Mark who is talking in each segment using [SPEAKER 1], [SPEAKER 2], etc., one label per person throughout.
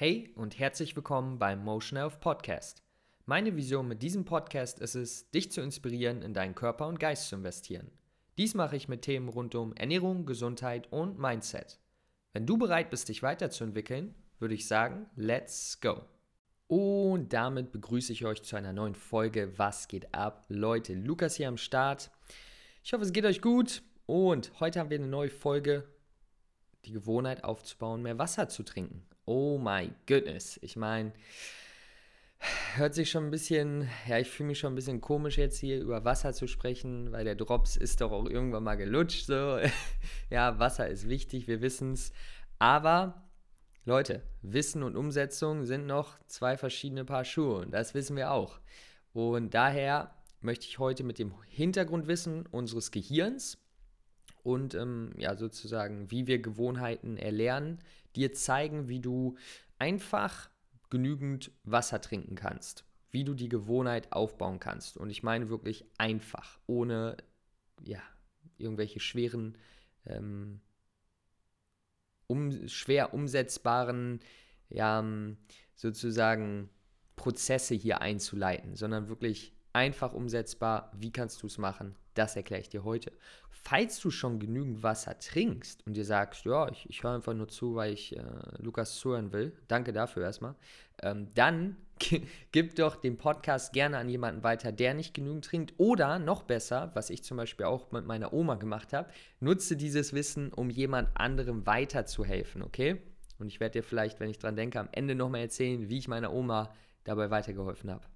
[SPEAKER 1] Hey und herzlich willkommen beim Motion Health Podcast. Meine Vision mit diesem Podcast ist es, dich zu inspirieren, in deinen Körper und Geist zu investieren. Dies mache ich mit Themen rund um Ernährung, Gesundheit und Mindset. Wenn du bereit bist, dich weiterzuentwickeln, würde ich sagen, let's go. Und damit begrüße ich euch zu einer neuen Folge Was geht ab? Leute, Lukas hier am Start. Ich hoffe, es geht euch gut und heute haben wir eine neue Folge, die Gewohnheit aufzubauen, mehr Wasser zu trinken. Oh my goodness. Ich meine, hört sich schon ein bisschen, ja, ich fühle mich schon ein bisschen komisch jetzt hier über Wasser zu sprechen, weil der Drops ist doch auch irgendwann mal gelutscht. So. ja, Wasser ist wichtig, wir wissen es. Aber Leute, Wissen und Umsetzung sind noch zwei verschiedene Paar Schuhe und das wissen wir auch. Und daher möchte ich heute mit dem Hintergrundwissen unseres Gehirns und ähm, ja, sozusagen, wie wir Gewohnheiten erlernen, dir zeigen, wie du einfach genügend Wasser trinken kannst, wie du die Gewohnheit aufbauen kannst. Und ich meine wirklich einfach, ohne ja, irgendwelche schweren, ähm, um, schwer umsetzbaren, ja, sozusagen Prozesse hier einzuleiten, sondern wirklich einfach umsetzbar. Wie kannst du es machen? Das erkläre ich dir heute. Falls du schon genügend Wasser trinkst und dir sagst, ja, ich, ich höre einfach nur zu, weil ich äh, Lukas zuhören will, danke dafür erstmal, ähm, dann gib doch den Podcast gerne an jemanden weiter, der nicht genügend trinkt. Oder noch besser, was ich zum Beispiel auch mit meiner Oma gemacht habe, nutze dieses Wissen, um jemand anderem weiterzuhelfen, okay? Und ich werde dir vielleicht, wenn ich dran denke, am Ende nochmal erzählen, wie ich meiner Oma dabei weitergeholfen habe.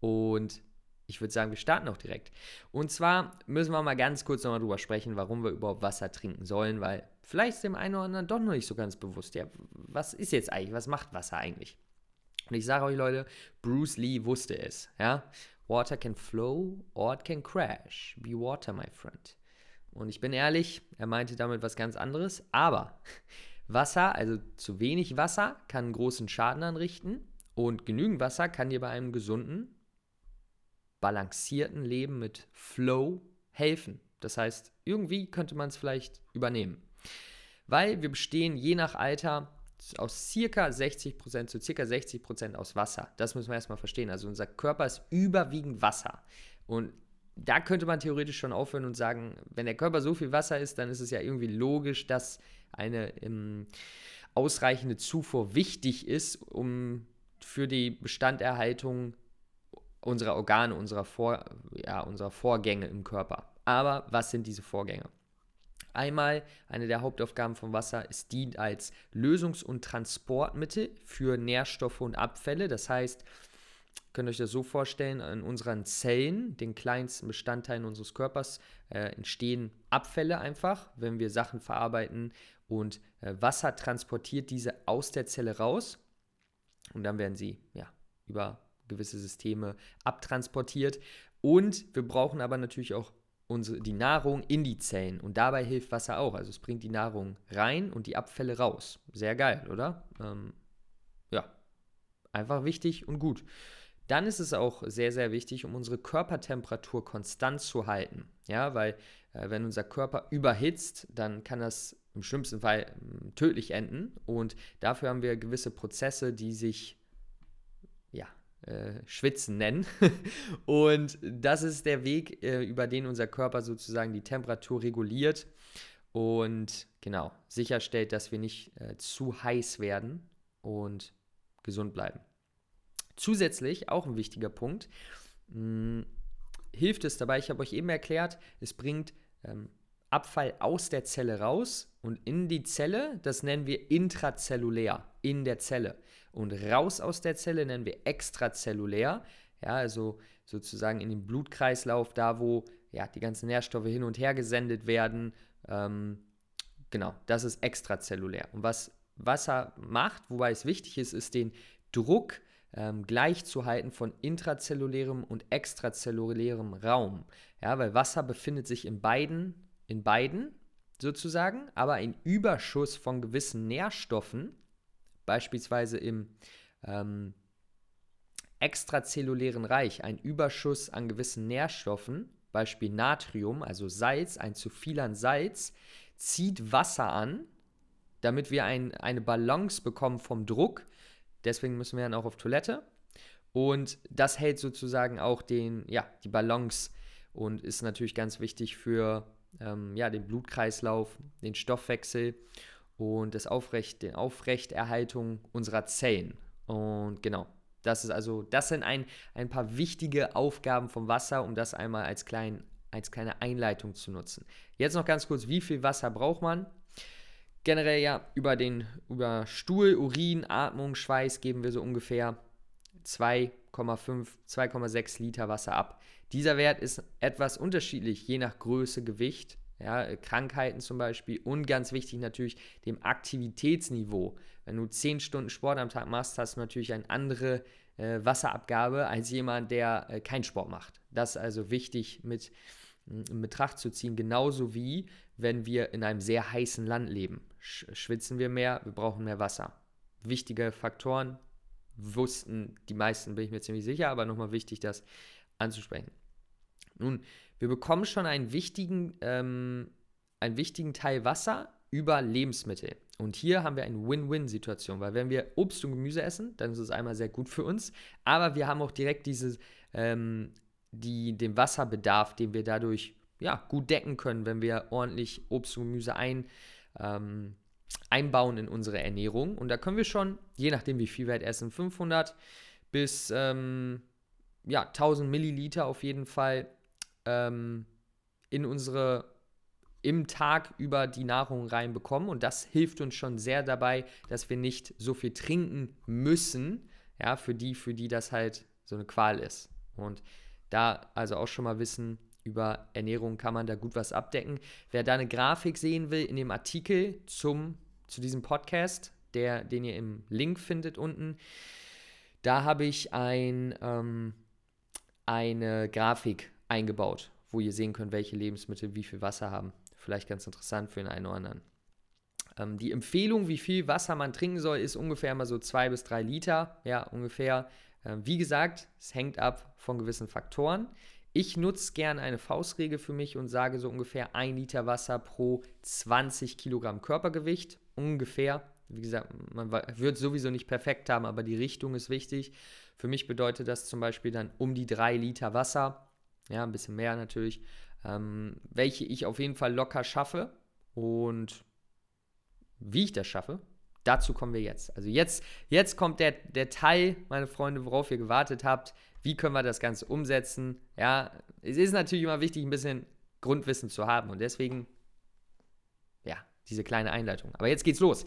[SPEAKER 1] Und ich würde sagen, wir starten auch direkt. Und zwar müssen wir mal ganz kurz nochmal drüber sprechen, warum wir überhaupt Wasser trinken sollen, weil vielleicht ist dem einen oder anderen doch noch nicht so ganz bewusst, ja, was ist jetzt eigentlich, was macht Wasser eigentlich? Und ich sage euch, Leute, Bruce Lee wusste es, ja. Water can flow or it can crash. Be water, my friend. Und ich bin ehrlich, er meinte damit was ganz anderes, aber Wasser, also zu wenig Wasser, kann großen Schaden anrichten und genügend Wasser kann dir bei einem gesunden balancierten Leben mit Flow helfen. Das heißt, irgendwie könnte man es vielleicht übernehmen. Weil wir bestehen je nach Alter aus circa 60% zu circa 60% aus Wasser. Das müssen wir erstmal verstehen. Also unser Körper ist überwiegend Wasser. Und da könnte man theoretisch schon aufhören und sagen, wenn der Körper so viel Wasser ist, dann ist es ja irgendwie logisch, dass eine ähm, ausreichende Zufuhr wichtig ist, um für die Bestanderhaltung unserer Organe, unserer, Vor, ja, unserer Vorgänge im Körper. Aber was sind diese Vorgänge? Einmal, eine der Hauptaufgaben von Wasser, es dient als Lösungs- und Transportmittel für Nährstoffe und Abfälle. Das heißt, könnt euch das so vorstellen, in unseren Zellen, den kleinsten Bestandteilen unseres Körpers, äh, entstehen Abfälle einfach, wenn wir Sachen verarbeiten und äh, Wasser transportiert diese aus der Zelle raus und dann werden sie ja, über gewisse Systeme abtransportiert. Und wir brauchen aber natürlich auch unsere, die Nahrung in die Zellen. Und dabei hilft Wasser auch. Also es bringt die Nahrung rein und die Abfälle raus. Sehr geil, oder? Ähm, ja, einfach wichtig und gut. Dann ist es auch sehr, sehr wichtig, um unsere Körpertemperatur konstant zu halten. Ja, weil äh, wenn unser Körper überhitzt, dann kann das im schlimmsten Fall äh, tödlich enden. Und dafür haben wir gewisse Prozesse, die sich äh, Schwitzen nennen. und das ist der Weg, äh, über den unser Körper sozusagen die Temperatur reguliert und genau sicherstellt, dass wir nicht äh, zu heiß werden und gesund bleiben. Zusätzlich, auch ein wichtiger Punkt, mh, hm, hilft es dabei, ich habe euch eben erklärt, es bringt ähm, Abfall aus der Zelle raus und in die Zelle, das nennen wir intrazellulär, in der Zelle. Und raus aus der Zelle nennen wir extrazellulär, ja, also sozusagen in den Blutkreislauf, da wo ja, die ganzen Nährstoffe hin und her gesendet werden. Ähm, genau, das ist extrazellulär. Und was Wasser macht, wobei es wichtig ist, ist den Druck ähm, gleichzuhalten von intrazellulärem und extrazellulärem Raum. Ja, weil Wasser befindet sich in beiden in beiden sozusagen, aber ein Überschuss von gewissen Nährstoffen, beispielsweise im ähm, extrazellulären Reich, ein Überschuss an gewissen Nährstoffen, Beispiel Natrium, also Salz, ein zu viel an Salz, zieht Wasser an, damit wir ein, eine Balance bekommen vom Druck, Deswegen müssen wir dann auch auf Toilette. Und das hält sozusagen auch den, ja, die Balance und ist natürlich ganz wichtig für ähm, ja, den Blutkreislauf, den Stoffwechsel und das Aufrecht, die Aufrechterhaltung unserer Zellen. Und genau, das ist also, das sind ein, ein paar wichtige Aufgaben vom Wasser, um das einmal als, klein, als kleine Einleitung zu nutzen. Jetzt noch ganz kurz, wie viel Wasser braucht man? Generell ja, über den über Stuhl, Urin, Atmung, Schweiß geben wir so ungefähr 2,5, 2,6 Liter Wasser ab. Dieser Wert ist etwas unterschiedlich, je nach Größe, Gewicht, ja, Krankheiten zum Beispiel und ganz wichtig natürlich dem Aktivitätsniveau. Wenn du 10 Stunden Sport am Tag machst, hast du natürlich eine andere äh, Wasserabgabe als jemand, der äh, keinen Sport macht. Das ist also wichtig mit in Betracht zu ziehen, genauso wie wenn wir in einem sehr heißen Land leben. Schwitzen wir mehr, wir brauchen mehr Wasser. Wichtige Faktoren, wussten die meisten, bin ich mir ziemlich sicher, aber nochmal wichtig, das anzusprechen. Nun, wir bekommen schon einen wichtigen, ähm, einen wichtigen Teil Wasser über Lebensmittel. Und hier haben wir eine Win-Win-Situation, weil wenn wir Obst und Gemüse essen, dann ist es einmal sehr gut für uns, aber wir haben auch direkt diese, ähm, die, den Wasserbedarf, den wir dadurch ja, gut decken können, wenn wir ordentlich Obst und Gemüse ein, ähm, einbauen in unsere Ernährung. Und da können wir schon, je nachdem wie viel wir halt essen, 500 bis ähm, ja, 1000 Milliliter auf jeden Fall ähm, in unsere im Tag über die Nahrung reinbekommen. Und das hilft uns schon sehr dabei, dass wir nicht so viel trinken müssen, ja, für die, für die das halt so eine Qual ist. Und da also auch schon mal wissen, über Ernährung kann man da gut was abdecken. Wer da eine Grafik sehen will, in dem Artikel zum, zu diesem Podcast, der, den ihr im Link findet unten, da habe ich ein, ähm, eine Grafik eingebaut, wo ihr sehen könnt, welche Lebensmittel wie viel Wasser haben. Vielleicht ganz interessant für den einen oder anderen. Ähm, die Empfehlung, wie viel Wasser man trinken soll, ist ungefähr mal so zwei bis drei Liter. Ja, ungefähr. Ähm, wie gesagt, es hängt ab von gewissen Faktoren. Ich nutze gerne eine Faustregel für mich und sage so ungefähr ein Liter Wasser pro 20 Kilogramm Körpergewicht. Ungefähr. Wie gesagt, man wird sowieso nicht perfekt haben, aber die Richtung ist wichtig. Für mich bedeutet das zum Beispiel dann um die drei Liter Wasser. Ja, ein bisschen mehr natürlich. Ähm, welche ich auf jeden Fall locker schaffe. Und wie ich das schaffe, dazu kommen wir jetzt. Also jetzt, jetzt kommt der, der Teil, meine Freunde, worauf ihr gewartet habt. Wie können wir das Ganze umsetzen? Ja, es ist natürlich immer wichtig, ein bisschen Grundwissen zu haben und deswegen, ja, diese kleine Einleitung. Aber jetzt geht's los.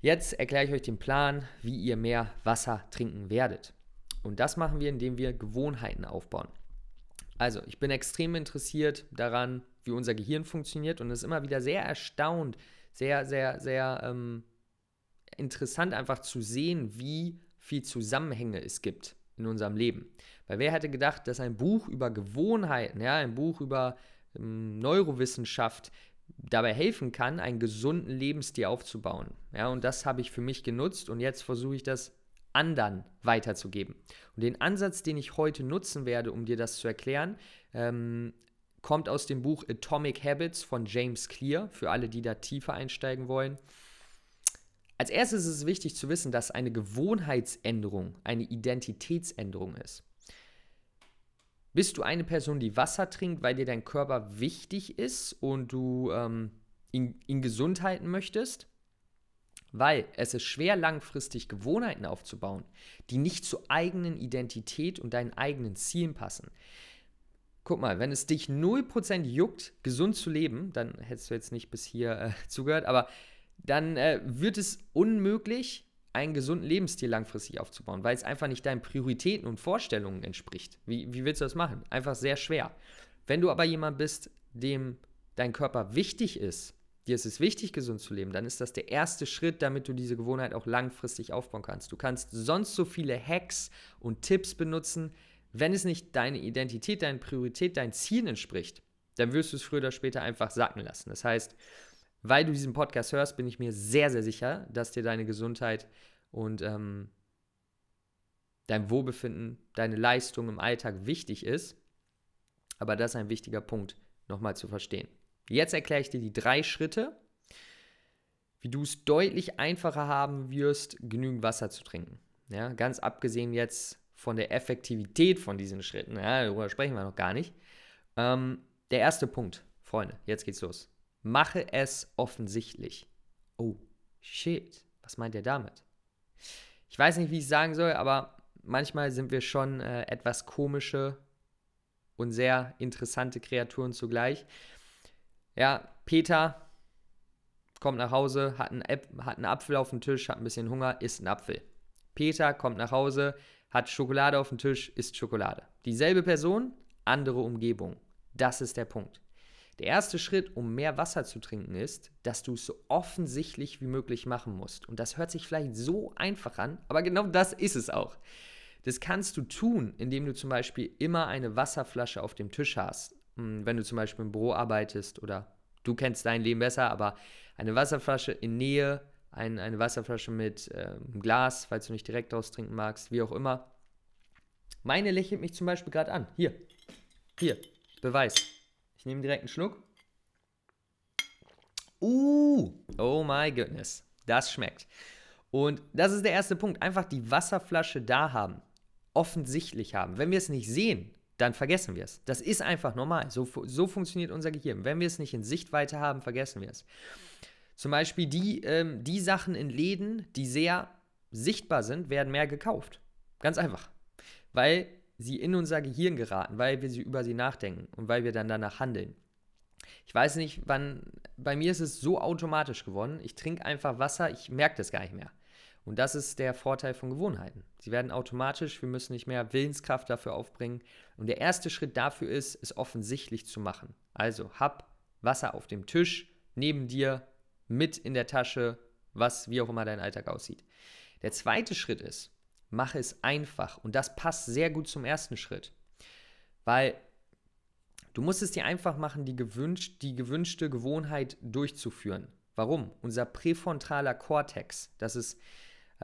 [SPEAKER 1] Jetzt erkläre ich euch den Plan, wie ihr mehr Wasser trinken werdet. Und das machen wir, indem wir Gewohnheiten aufbauen. Also, ich bin extrem interessiert daran, wie unser Gehirn funktioniert und ist immer wieder sehr erstaunt, sehr, sehr, sehr ähm, interessant einfach zu sehen, wie viel Zusammenhänge es gibt in unserem Leben. Weil wer hätte gedacht, dass ein Buch über Gewohnheiten, ja, ein Buch über ähm, Neurowissenschaft dabei helfen kann, einen gesunden Lebensstil aufzubauen. Ja, und das habe ich für mich genutzt und jetzt versuche ich das anderen weiterzugeben. Und den Ansatz, den ich heute nutzen werde, um dir das zu erklären, ähm, kommt aus dem Buch Atomic Habits von James Clear, für alle, die da tiefer einsteigen wollen. Als erstes ist es wichtig zu wissen, dass eine Gewohnheitsänderung eine Identitätsänderung ist. Bist du eine Person, die Wasser trinkt, weil dir dein Körper wichtig ist und du ähm, ihn, ihn gesund halten möchtest? Weil es ist schwer, langfristig Gewohnheiten aufzubauen, die nicht zur eigenen Identität und deinen eigenen Zielen passen. Guck mal, wenn es dich 0% juckt, gesund zu leben, dann hättest du jetzt nicht bis hier äh, zugehört, aber dann äh, wird es unmöglich, einen gesunden Lebensstil langfristig aufzubauen, weil es einfach nicht deinen Prioritäten und Vorstellungen entspricht. Wie, wie willst du das machen? Einfach sehr schwer. Wenn du aber jemand bist, dem dein Körper wichtig ist, dir ist es wichtig, gesund zu leben, dann ist das der erste Schritt, damit du diese Gewohnheit auch langfristig aufbauen kannst. Du kannst sonst so viele Hacks und Tipps benutzen, wenn es nicht deine Identität, deine Priorität, dein Ziel entspricht, dann wirst du es früher oder später einfach sacken lassen. Das heißt, weil du diesen Podcast hörst, bin ich mir sehr, sehr sicher, dass dir deine Gesundheit und ähm, dein Wohlbefinden, deine Leistung im Alltag wichtig ist. Aber das ist ein wichtiger Punkt, nochmal zu verstehen. Jetzt erkläre ich dir die drei Schritte, wie du es deutlich einfacher haben wirst, genügend Wasser zu trinken. Ja, ganz abgesehen jetzt von der Effektivität von diesen Schritten, ja, darüber sprechen wir noch gar nicht. Ähm, der erste Punkt, Freunde, jetzt geht's los. Mache es offensichtlich. Oh, shit, was meint er damit? Ich weiß nicht, wie ich sagen soll, aber manchmal sind wir schon äh, etwas komische und sehr interessante Kreaturen zugleich. Ja, Peter kommt nach Hause, hat einen, hat einen Apfel auf dem Tisch, hat ein bisschen Hunger, isst einen Apfel. Peter kommt nach Hause, hat Schokolade auf dem Tisch, isst Schokolade. Dieselbe Person, andere Umgebung. Das ist der Punkt. Der erste Schritt, um mehr Wasser zu trinken, ist, dass du es so offensichtlich wie möglich machen musst. Und das hört sich vielleicht so einfach an, aber genau das ist es auch. Das kannst du tun, indem du zum Beispiel immer eine Wasserflasche auf dem Tisch hast. Hm, wenn du zum Beispiel im Büro arbeitest oder du kennst dein Leben besser, aber eine Wasserflasche in Nähe, ein, eine Wasserflasche mit ähm, Glas, falls du nicht direkt daraus trinken magst, wie auch immer. Meine lächelt mich zum Beispiel gerade an. Hier, hier, Beweis. Ich nehme direkt einen Schluck. Uh, oh my goodness, das schmeckt. Und das ist der erste Punkt. Einfach die Wasserflasche da haben offensichtlich haben. Wenn wir es nicht sehen, dann vergessen wir es. Das ist einfach normal. So, so funktioniert unser Gehirn. Wenn wir es nicht in Sichtweite haben, vergessen wir es. Zum Beispiel die, ähm, die Sachen in Läden, die sehr sichtbar sind, werden mehr gekauft. Ganz einfach. Weil sie in unser Gehirn geraten, weil wir sie über sie nachdenken und weil wir dann danach handeln. Ich weiß nicht, wann, bei mir ist es so automatisch geworden. Ich trinke einfach Wasser, ich merke das gar nicht mehr. Und das ist der Vorteil von Gewohnheiten. Sie werden automatisch, wir müssen nicht mehr Willenskraft dafür aufbringen. Und der erste Schritt dafür ist, es offensichtlich zu machen. Also hab Wasser auf dem Tisch, neben dir, mit in der Tasche, was wie auch immer dein Alltag aussieht. Der zweite Schritt ist, mache es einfach. Und das passt sehr gut zum ersten Schritt. Weil du musst es dir einfach machen, die, gewünscht, die gewünschte Gewohnheit durchzuführen. Warum? Unser präfrontaler Kortex, das ist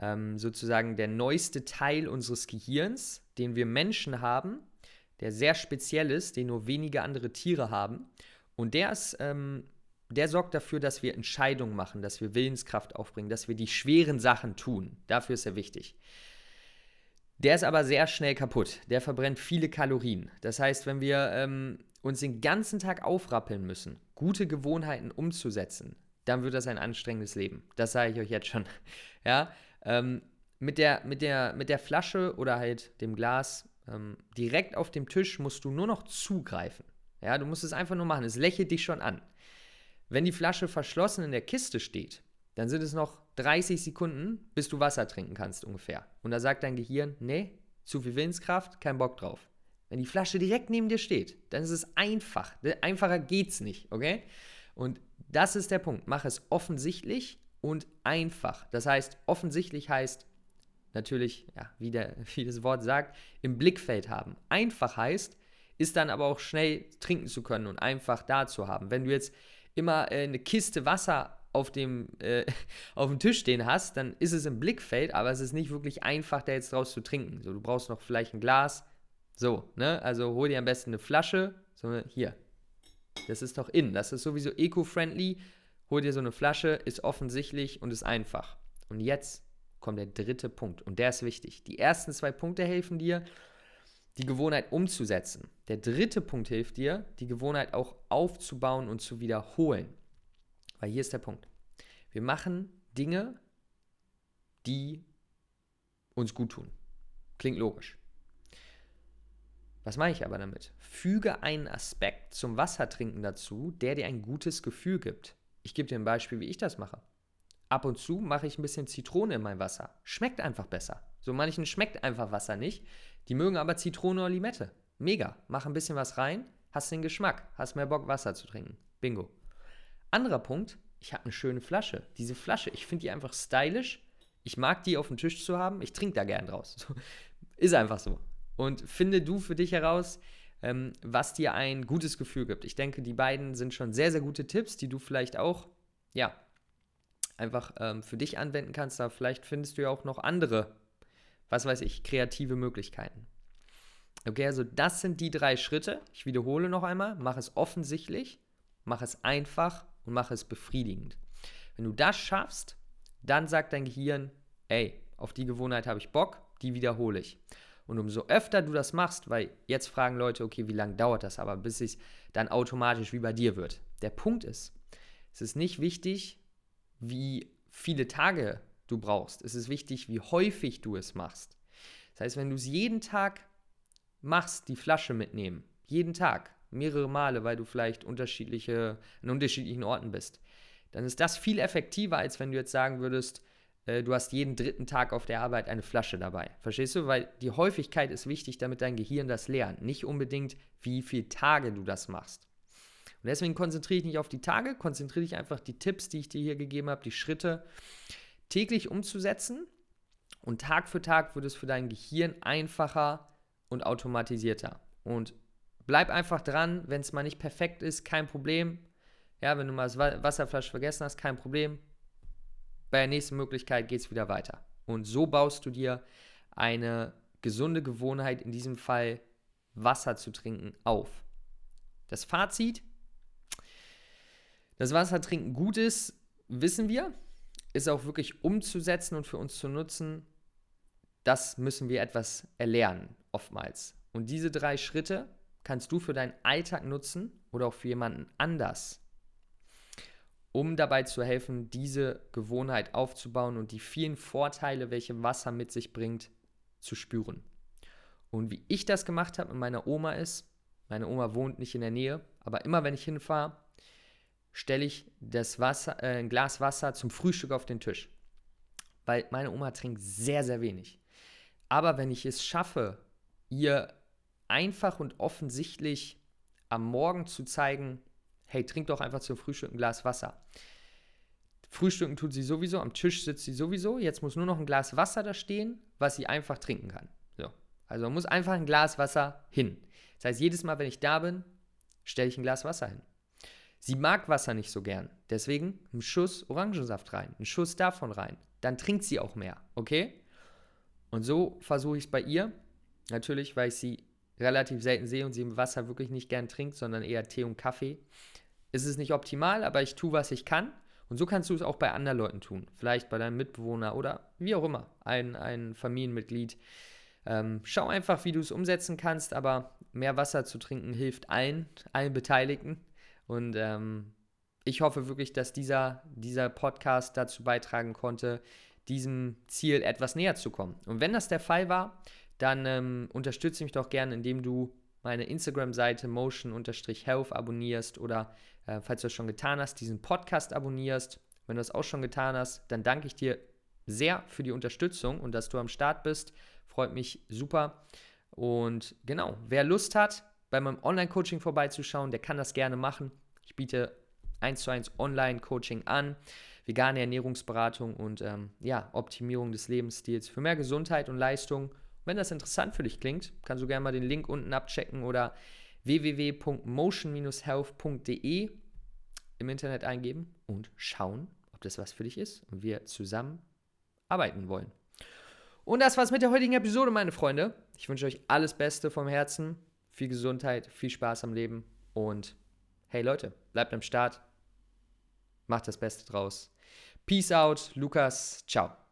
[SPEAKER 1] ähm, sozusagen der neueste Teil unseres Gehirns, den wir Menschen haben, der sehr speziell ist, den nur wenige andere Tiere haben. Und der ist, ähm, der sorgt dafür, dass wir Entscheidungen machen, dass wir Willenskraft aufbringen, dass wir die schweren Sachen tun. Dafür ist er wichtig. Der ist aber sehr schnell kaputt. Der verbrennt viele Kalorien. Das heißt, wenn wir ähm, uns den ganzen Tag aufrappeln müssen, gute Gewohnheiten umzusetzen, dann wird das ein anstrengendes Leben. Das sage ich euch jetzt schon. Ja, ähm, mit, der, mit, der, mit der Flasche oder halt dem Glas ähm, direkt auf dem Tisch musst du nur noch zugreifen. Ja, du musst es einfach nur machen. Es lächelt dich schon an. Wenn die Flasche verschlossen in der Kiste steht, dann sind es noch 30 Sekunden, bis du Wasser trinken kannst ungefähr. Und da sagt dein Gehirn, nee, zu viel Willenskraft, kein Bock drauf. Wenn die Flasche direkt neben dir steht, dann ist es einfach. Einfacher geht's nicht, okay? Und das ist der Punkt. Mach es offensichtlich und einfach. Das heißt, offensichtlich heißt natürlich, ja, wie, der, wie das Wort sagt, im Blickfeld haben. Einfach heißt, ist dann aber auch schnell trinken zu können und einfach da zu haben. Wenn du jetzt immer äh, eine Kiste Wasser auf dem, äh, auf dem Tisch stehen hast, dann ist es im Blickfeld, aber es ist nicht wirklich einfach, da jetzt draus zu trinken. So, du brauchst noch vielleicht ein Glas. So, ne? Also hol dir am besten eine Flasche. So, hier. Das ist doch in. Das ist sowieso eco-friendly. Hol dir so eine Flasche, ist offensichtlich und ist einfach. Und jetzt kommt der dritte Punkt und der ist wichtig. Die ersten zwei Punkte helfen dir, die Gewohnheit umzusetzen. Der dritte Punkt hilft dir, die Gewohnheit auch aufzubauen und zu wiederholen. Weil hier ist der Punkt. Wir machen Dinge, die uns gut tun. Klingt logisch. Was mache ich aber damit? Füge einen Aspekt zum Wassertrinken dazu, der dir ein gutes Gefühl gibt. Ich gebe dir ein Beispiel, wie ich das mache. Ab und zu mache ich ein bisschen Zitrone in mein Wasser. Schmeckt einfach besser. So manchen schmeckt einfach Wasser nicht. Die mögen aber Zitrone oder Limette. Mega. Mach ein bisschen was rein, hast den Geschmack, hast mehr Bock, Wasser zu trinken. Bingo. Anderer Punkt, ich habe eine schöne Flasche. Diese Flasche, ich finde die einfach stylisch. Ich mag die auf dem Tisch zu haben. Ich trinke da gern draus. Ist einfach so. Und finde du für dich heraus, ähm, was dir ein gutes Gefühl gibt. Ich denke, die beiden sind schon sehr, sehr gute Tipps, die du vielleicht auch, ja, einfach ähm, für dich anwenden kannst. Aber vielleicht findest du ja auch noch andere, was weiß ich, kreative Möglichkeiten. Okay, also das sind die drei Schritte. Ich wiederhole noch einmal. Mach es offensichtlich, mach es einfach und mach es befriedigend. Wenn du das schaffst, dann sagt dein Gehirn, ey, auf die Gewohnheit habe ich Bock, die wiederhole ich. Und umso öfter du das machst, weil jetzt fragen Leute, okay, wie lange dauert das aber, bis es dann automatisch wie bei dir wird. Der Punkt ist, es ist nicht wichtig, wie viele Tage du brauchst. Es ist wichtig, wie häufig du es machst. Das heißt, wenn du es jeden Tag machst, die Flasche mitnehmen, jeden Tag, mehrere Male, weil du vielleicht unterschiedliche, an unterschiedlichen Orten bist, dann ist das viel effektiver, als wenn du jetzt sagen würdest, äh, du hast jeden dritten Tag auf der Arbeit eine Flasche dabei. Verstehst du? Weil die Häufigkeit ist wichtig, damit dein Gehirn das lernt. Nicht unbedingt, wie viele Tage du das machst. Und deswegen konzentriere ich nicht auf die Tage, konzentriere dich einfach die Tipps, die ich dir hier gegeben habe, die Schritte täglich umzusetzen. Und Tag für Tag wird es für dein Gehirn einfacher und automatisierter. Und bleib einfach dran, wenn es mal nicht perfekt ist, kein Problem. Ja, wenn du mal das Wasserflasche vergessen hast, kein Problem. Bei der nächsten Möglichkeit geht es wieder weiter. Und so baust du dir eine gesunde Gewohnheit, in diesem Fall Wasser zu trinken, auf. Das Fazit, dass Wassertrinken gut ist, wissen wir, ist auch wirklich umzusetzen und für uns zu nutzen. Das müssen wir etwas erlernen, oftmals. Und diese drei Schritte kannst du für deinen Alltag nutzen oder auch für jemanden anders, um dabei zu helfen, diese Gewohnheit aufzubauen und die vielen Vorteile, welche Wasser mit sich bringt, zu spüren. Und wie ich das gemacht habe mit meiner Oma ist, meine Oma wohnt nicht in der Nähe, aber immer wenn ich hinfahre, stelle ich das Wasser, äh, ein Glas Wasser zum Frühstück auf den Tisch. Weil meine Oma trinkt sehr, sehr wenig. Aber wenn ich es schaffe, ihr einfach und offensichtlich am Morgen zu zeigen, hey, trink doch einfach zum Frühstück ein Glas Wasser. Frühstücken tut sie sowieso, am Tisch sitzt sie sowieso, jetzt muss nur noch ein Glas Wasser da stehen, was sie einfach trinken kann. So. Also man muss einfach ein Glas Wasser hin. Das heißt, jedes Mal, wenn ich da bin, stelle ich ein Glas Wasser hin. Sie mag Wasser nicht so gern, deswegen einen Schuss Orangensaft rein, einen Schuss davon rein. Dann trinkt sie auch mehr, okay? Und so versuche ich es bei ihr. Natürlich, weil ich sie relativ selten sehe und sie im Wasser wirklich nicht gern trinkt, sondern eher Tee und Kaffee. Ist es nicht optimal, aber ich tue, was ich kann. Und so kannst du es auch bei anderen Leuten tun. Vielleicht bei deinem Mitbewohner oder wie auch immer, ein, ein Familienmitglied. Ähm, schau einfach, wie du es umsetzen kannst, aber mehr Wasser zu trinken hilft allen, allen Beteiligten. Und ähm, ich hoffe wirklich, dass dieser, dieser Podcast dazu beitragen konnte, diesem Ziel etwas näher zu kommen. Und wenn das der Fall war, dann ähm, unterstütze mich doch gerne, indem du meine Instagram-Seite motion-health abonnierst oder, äh, falls du das schon getan hast, diesen Podcast abonnierst. Wenn du das auch schon getan hast, dann danke ich dir sehr für die Unterstützung und dass du am Start bist. Freut mich super. Und genau, wer Lust hat, bei meinem Online-Coaching vorbeizuschauen, der kann das gerne machen. Ich biete 1 zu 1 Online-Coaching an, vegane Ernährungsberatung und ähm, ja, Optimierung des Lebensstils für mehr Gesundheit und Leistung wenn das interessant für dich klingt, kannst du gerne mal den Link unten abchecken oder www.motion-health.de im Internet eingeben und schauen, ob das was für dich ist und wir zusammen arbeiten wollen. Und das war's mit der heutigen Episode, meine Freunde. Ich wünsche euch alles Beste vom Herzen, viel Gesundheit, viel Spaß am Leben und hey Leute, bleibt am Start, macht das Beste draus. Peace out, Lukas, ciao.